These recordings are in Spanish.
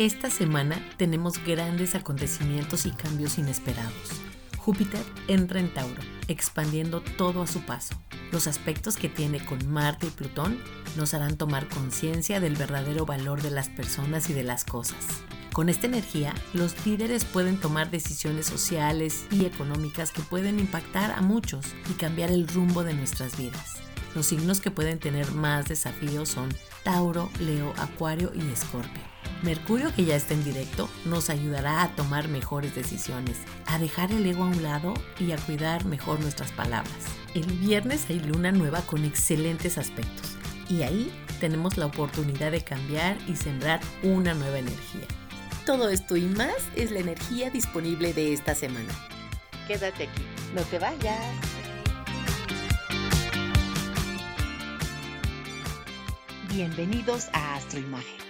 Esta semana tenemos grandes acontecimientos y cambios inesperados. Júpiter entra en Tauro, expandiendo todo a su paso. Los aspectos que tiene con Marte y Plutón nos harán tomar conciencia del verdadero valor de las personas y de las cosas. Con esta energía, los líderes pueden tomar decisiones sociales y económicas que pueden impactar a muchos y cambiar el rumbo de nuestras vidas. Los signos que pueden tener más desafíos son Tauro, Leo, Acuario y Escorpio. Mercurio, que ya está en directo, nos ayudará a tomar mejores decisiones, a dejar el ego a un lado y a cuidar mejor nuestras palabras. El viernes hay luna nueva con excelentes aspectos y ahí tenemos la oportunidad de cambiar y sembrar una nueva energía. Todo esto y más es la energía disponible de esta semana. Quédate aquí, no te vayas. Bienvenidos a Astroimagen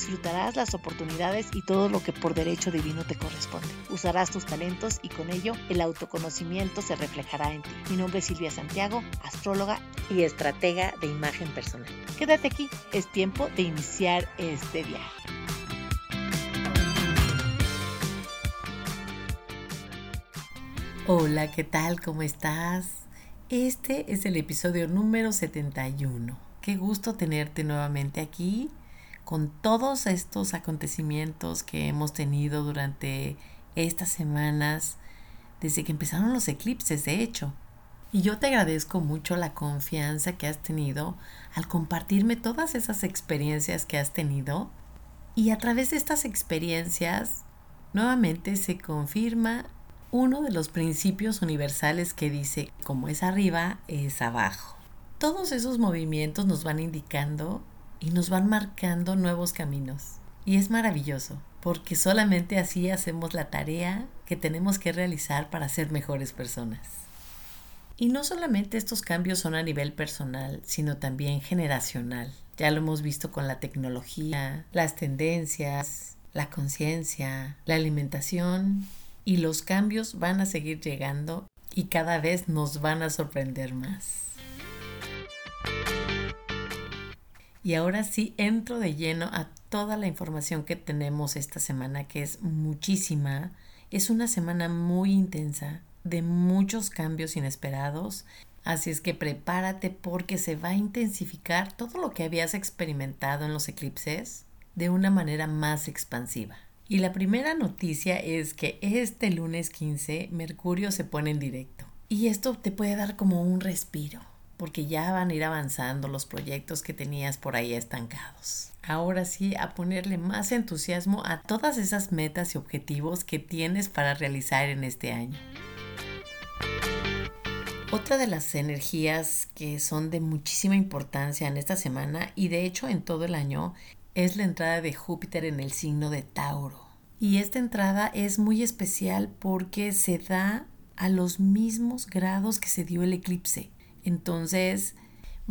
disfrutarás las oportunidades y todo lo que por derecho divino te corresponde. Usarás tus talentos y con ello el autoconocimiento se reflejará en ti. Mi nombre es Silvia Santiago, astróloga y estratega de imagen personal. Quédate aquí, es tiempo de iniciar este viaje. Hola, ¿qué tal? ¿Cómo estás? Este es el episodio número 71. Qué gusto tenerte nuevamente aquí con todos estos acontecimientos que hemos tenido durante estas semanas, desde que empezaron los eclipses, de hecho. Y yo te agradezco mucho la confianza que has tenido al compartirme todas esas experiencias que has tenido. Y a través de estas experiencias, nuevamente se confirma uno de los principios universales que dice, como es arriba, es abajo. Todos esos movimientos nos van indicando y nos van marcando nuevos caminos. Y es maravilloso, porque solamente así hacemos la tarea que tenemos que realizar para ser mejores personas. Y no solamente estos cambios son a nivel personal, sino también generacional. Ya lo hemos visto con la tecnología, las tendencias, la conciencia, la alimentación y los cambios van a seguir llegando y cada vez nos van a sorprender más. Y ahora sí entro de lleno a toda la información que tenemos esta semana, que es muchísima. Es una semana muy intensa, de muchos cambios inesperados. Así es que prepárate porque se va a intensificar todo lo que habías experimentado en los eclipses de una manera más expansiva. Y la primera noticia es que este lunes 15 Mercurio se pone en directo. Y esto te puede dar como un respiro porque ya van a ir avanzando los proyectos que tenías por ahí estancados. Ahora sí, a ponerle más entusiasmo a todas esas metas y objetivos que tienes para realizar en este año. Otra de las energías que son de muchísima importancia en esta semana y de hecho en todo el año es la entrada de Júpiter en el signo de Tauro. Y esta entrada es muy especial porque se da a los mismos grados que se dio el eclipse. Entonces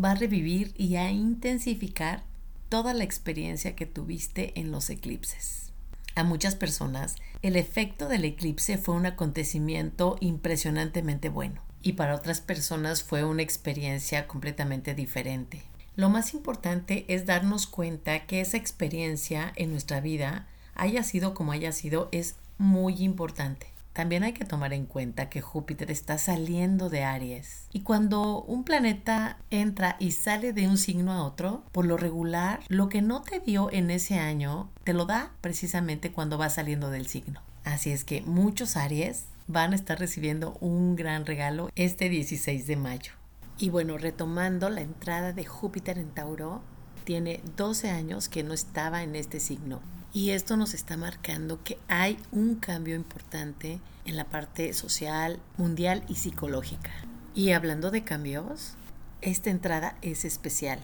va a revivir y a intensificar toda la experiencia que tuviste en los eclipses. A muchas personas, el efecto del eclipse fue un acontecimiento impresionantemente bueno y para otras personas fue una experiencia completamente diferente. Lo más importante es darnos cuenta que esa experiencia en nuestra vida, haya sido como haya sido, es muy importante. También hay que tomar en cuenta que Júpiter está saliendo de Aries. Y cuando un planeta entra y sale de un signo a otro, por lo regular, lo que no te dio en ese año, te lo da precisamente cuando va saliendo del signo. Así es que muchos Aries van a estar recibiendo un gran regalo este 16 de mayo. Y bueno, retomando la entrada de Júpiter en Tauro, tiene 12 años que no estaba en este signo. Y esto nos está marcando que hay un cambio importante en la parte social, mundial y psicológica. Y hablando de cambios, esta entrada es especial,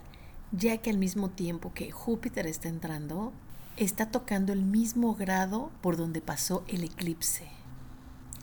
ya que al mismo tiempo que Júpiter está entrando, está tocando el mismo grado por donde pasó el eclipse.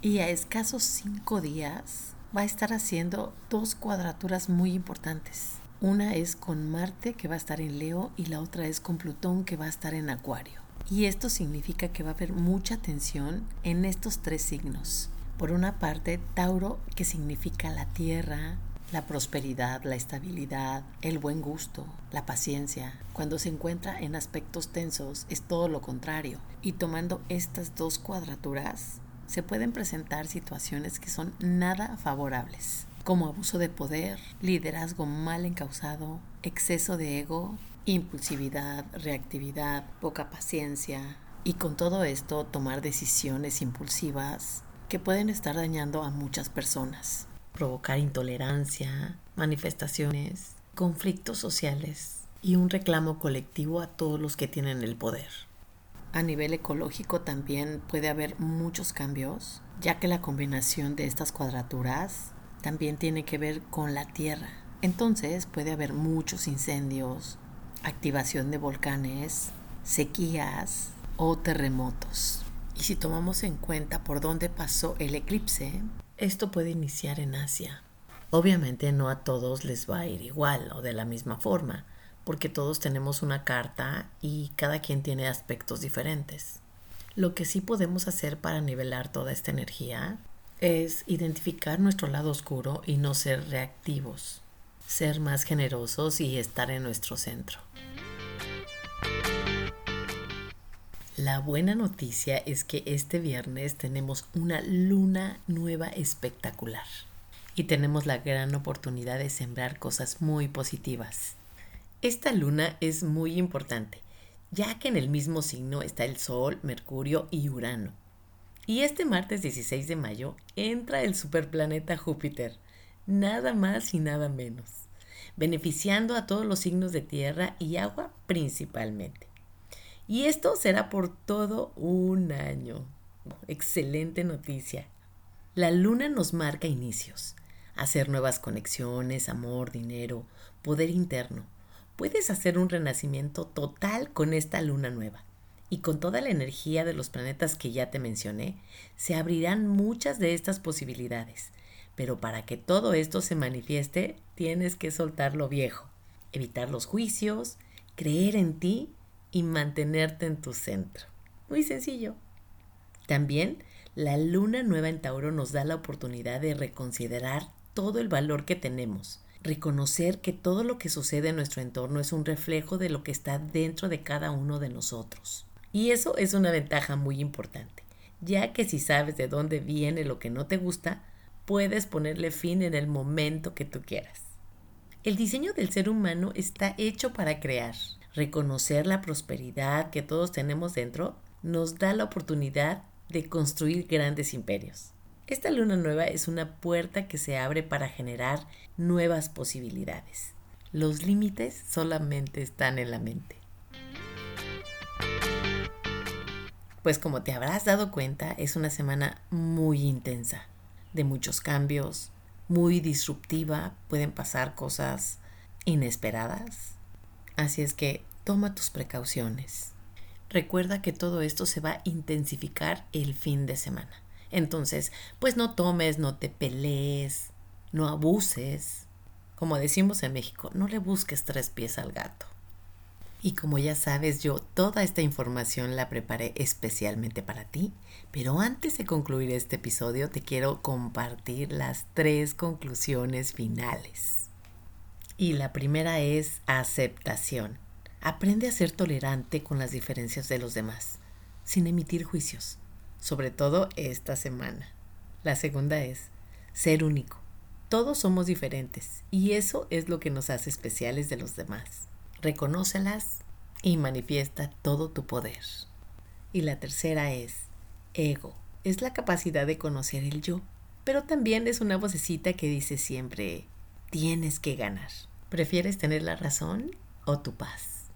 Y a escasos cinco días va a estar haciendo dos cuadraturas muy importantes. Una es con Marte que va a estar en Leo y la otra es con Plutón que va a estar en Acuario. Y esto significa que va a haber mucha tensión en estos tres signos. Por una parte, Tauro, que significa la tierra, la prosperidad, la estabilidad, el buen gusto, la paciencia. Cuando se encuentra en aspectos tensos es todo lo contrario. Y tomando estas dos cuadraturas, se pueden presentar situaciones que son nada favorables, como abuso de poder, liderazgo mal encausado, exceso de ego, impulsividad, reactividad, poca paciencia. Y con todo esto tomar decisiones impulsivas que pueden estar dañando a muchas personas provocar intolerancia, manifestaciones, conflictos sociales y un reclamo colectivo a todos los que tienen el poder. A nivel ecológico también puede haber muchos cambios, ya que la combinación de estas cuadraturas también tiene que ver con la Tierra. Entonces puede haber muchos incendios, activación de volcanes, sequías o terremotos. Y si tomamos en cuenta por dónde pasó el eclipse, esto puede iniciar en Asia. Obviamente no a todos les va a ir igual o de la misma forma, porque todos tenemos una carta y cada quien tiene aspectos diferentes. Lo que sí podemos hacer para nivelar toda esta energía es identificar nuestro lado oscuro y no ser reactivos, ser más generosos y estar en nuestro centro. La buena noticia es que este viernes tenemos una luna nueva espectacular y tenemos la gran oportunidad de sembrar cosas muy positivas. Esta luna es muy importante, ya que en el mismo signo está el Sol, Mercurio y Urano. Y este martes 16 de mayo entra el superplaneta Júpiter, nada más y nada menos, beneficiando a todos los signos de tierra y agua principalmente. Y esto será por todo un año. Excelente noticia. La luna nos marca inicios, hacer nuevas conexiones, amor, dinero, poder interno. Puedes hacer un renacimiento total con esta luna nueva. Y con toda la energía de los planetas que ya te mencioné, se abrirán muchas de estas posibilidades. Pero para que todo esto se manifieste, tienes que soltar lo viejo, evitar los juicios, creer en ti y mantenerte en tu centro. Muy sencillo. También la luna nueva en Tauro nos da la oportunidad de reconsiderar todo el valor que tenemos, reconocer que todo lo que sucede en nuestro entorno es un reflejo de lo que está dentro de cada uno de nosotros. Y eso es una ventaja muy importante, ya que si sabes de dónde viene lo que no te gusta, puedes ponerle fin en el momento que tú quieras. El diseño del ser humano está hecho para crear, reconocer la prosperidad que todos tenemos dentro, nos da la oportunidad de construir grandes imperios. Esta luna nueva es una puerta que se abre para generar nuevas posibilidades. Los límites solamente están en la mente. Pues como te habrás dado cuenta, es una semana muy intensa, de muchos cambios, muy disruptiva, pueden pasar cosas inesperadas, Así es que toma tus precauciones. Recuerda que todo esto se va a intensificar el fin de semana. Entonces, pues no tomes, no te pelees, no abuses. Como decimos en México, no le busques tres pies al gato. Y como ya sabes, yo toda esta información la preparé especialmente para ti, pero antes de concluir este episodio te quiero compartir las tres conclusiones finales. Y la primera es aceptación. Aprende a ser tolerante con las diferencias de los demás, sin emitir juicios, sobre todo esta semana. La segunda es ser único. Todos somos diferentes y eso es lo que nos hace especiales de los demás. Reconócelas y manifiesta todo tu poder. Y la tercera es ego. Es la capacidad de conocer el yo, pero también es una vocecita que dice siempre tienes que ganar. ¿Prefieres tener la razón o tu paz?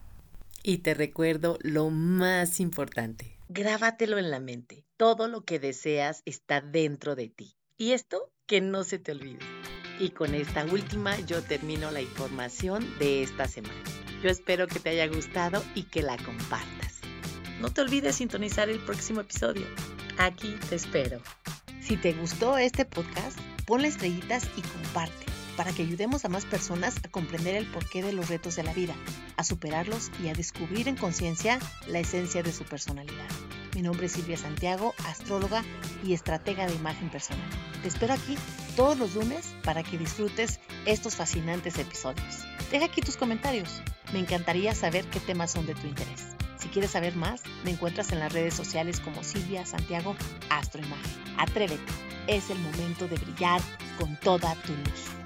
Y te recuerdo lo más importante. Grábatelo en la mente. Todo lo que deseas está dentro de ti. Y esto que no se te olvide. Y con esta última yo termino la información de esta semana. Yo espero que te haya gustado y que la compartas. No te olvides sintonizar el próximo episodio. Aquí te espero. Si te gustó este podcast, ponle estrellitas y comparte para que ayudemos a más personas a comprender el porqué de los retos de la vida, a superarlos y a descubrir en conciencia la esencia de su personalidad. Mi nombre es Silvia Santiago, astróloga y estratega de imagen personal. Te espero aquí todos los lunes para que disfrutes estos fascinantes episodios. Deja aquí tus comentarios. Me encantaría saber qué temas son de tu interés. Si quieres saber más, me encuentras en las redes sociales como Silvia Santiago Astroimagen. Atrévete, es el momento de brillar con toda tu luz.